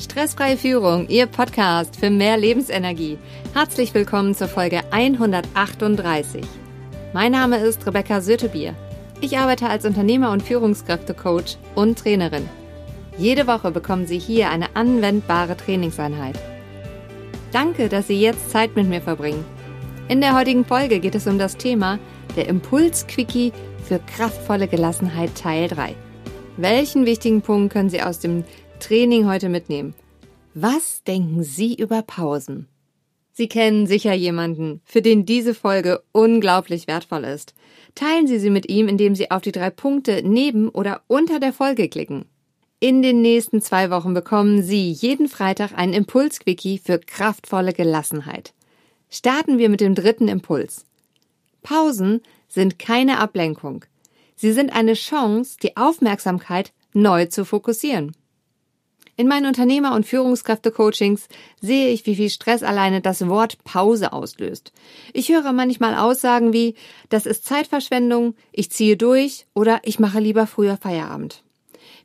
Stressfreie Führung, Ihr Podcast für mehr Lebensenergie. Herzlich willkommen zur Folge 138. Mein Name ist Rebecca Sötebier. Ich arbeite als Unternehmer und Führungskräftecoach und Trainerin. Jede Woche bekommen Sie hier eine anwendbare Trainingseinheit. Danke, dass Sie jetzt Zeit mit mir verbringen. In der heutigen Folge geht es um das Thema der Impuls-Quickie für kraftvolle Gelassenheit Teil 3. Welchen wichtigen Punkt können Sie aus dem Training heute mitnehmen. Was denken Sie über Pausen? Sie kennen sicher jemanden, für den diese Folge unglaublich wertvoll ist. Teilen Sie sie mit ihm, indem Sie auf die drei Punkte neben oder unter der Folge klicken. In den nächsten zwei Wochen bekommen Sie jeden Freitag einen Impuls-Quickie für kraftvolle Gelassenheit. Starten wir mit dem dritten Impuls. Pausen sind keine Ablenkung. Sie sind eine Chance, die Aufmerksamkeit neu zu fokussieren. In meinen Unternehmer- und Führungskräfte-Coachings sehe ich, wie viel Stress alleine das Wort Pause auslöst. Ich höre manchmal Aussagen wie, das ist Zeitverschwendung, ich ziehe durch oder ich mache lieber früher Feierabend.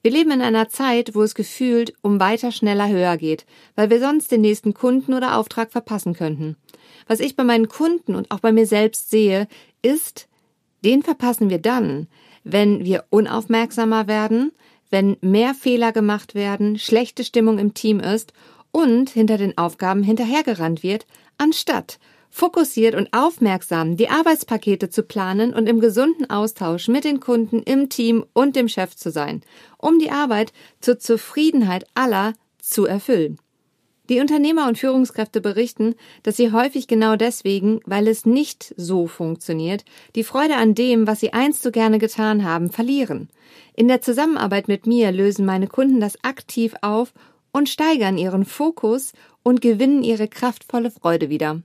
Wir leben in einer Zeit, wo es gefühlt um weiter schneller höher geht, weil wir sonst den nächsten Kunden oder Auftrag verpassen könnten. Was ich bei meinen Kunden und auch bei mir selbst sehe, ist, den verpassen wir dann, wenn wir unaufmerksamer werden, wenn mehr Fehler gemacht werden, schlechte Stimmung im Team ist und hinter den Aufgaben hinterhergerannt wird, anstatt fokussiert und aufmerksam die Arbeitspakete zu planen und im gesunden Austausch mit den Kunden, im Team und dem Chef zu sein, um die Arbeit zur Zufriedenheit aller zu erfüllen. Die Unternehmer und Führungskräfte berichten, dass sie häufig genau deswegen, weil es nicht so funktioniert, die Freude an dem, was sie einst so gerne getan haben, verlieren. In der Zusammenarbeit mit mir lösen meine Kunden das aktiv auf und steigern ihren Fokus und gewinnen ihre kraftvolle Freude wieder.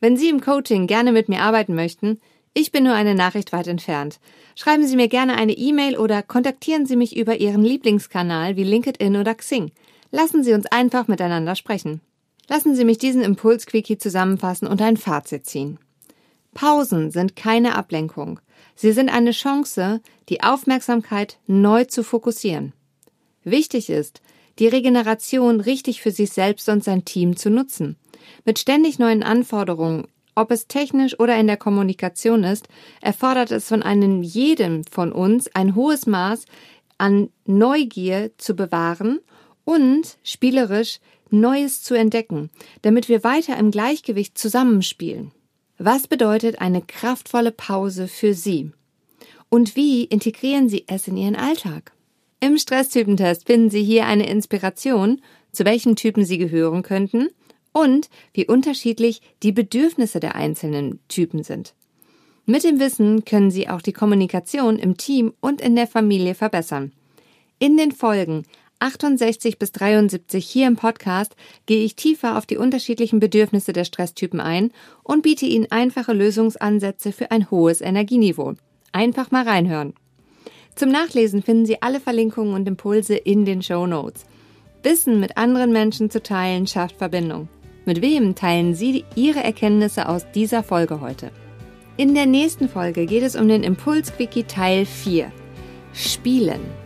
Wenn Sie im Coaching gerne mit mir arbeiten möchten, ich bin nur eine Nachricht weit entfernt. Schreiben Sie mir gerne eine E-Mail oder kontaktieren Sie mich über Ihren Lieblingskanal wie LinkedIn oder Xing. Lassen Sie uns einfach miteinander sprechen. Lassen Sie mich diesen Impuls-Quickie zusammenfassen und ein Fazit ziehen. Pausen sind keine Ablenkung. Sie sind eine Chance, die Aufmerksamkeit neu zu fokussieren. Wichtig ist, die Regeneration richtig für sich selbst und sein Team zu nutzen. Mit ständig neuen Anforderungen, ob es technisch oder in der Kommunikation ist, erfordert es von einem jedem von uns ein hohes Maß an Neugier zu bewahren und spielerisch Neues zu entdecken, damit wir weiter im Gleichgewicht zusammenspielen. Was bedeutet eine kraftvolle Pause für Sie? Und wie integrieren Sie es in Ihren Alltag? Im Stresstypentest finden Sie hier eine Inspiration, zu welchem Typen Sie gehören könnten und wie unterschiedlich die Bedürfnisse der einzelnen Typen sind. Mit dem Wissen können Sie auch die Kommunikation im Team und in der Familie verbessern. In den Folgen 68 bis 73 hier im Podcast gehe ich tiefer auf die unterschiedlichen Bedürfnisse der Stresstypen ein und biete Ihnen einfache Lösungsansätze für ein hohes Energieniveau. Einfach mal reinhören. Zum Nachlesen finden Sie alle Verlinkungen und Impulse in den Show Notes. Wissen mit anderen Menschen zu teilen schafft Verbindung. Mit wem teilen Sie Ihre Erkenntnisse aus dieser Folge heute? In der nächsten Folge geht es um den Impuls-Quickie Teil 4. Spielen.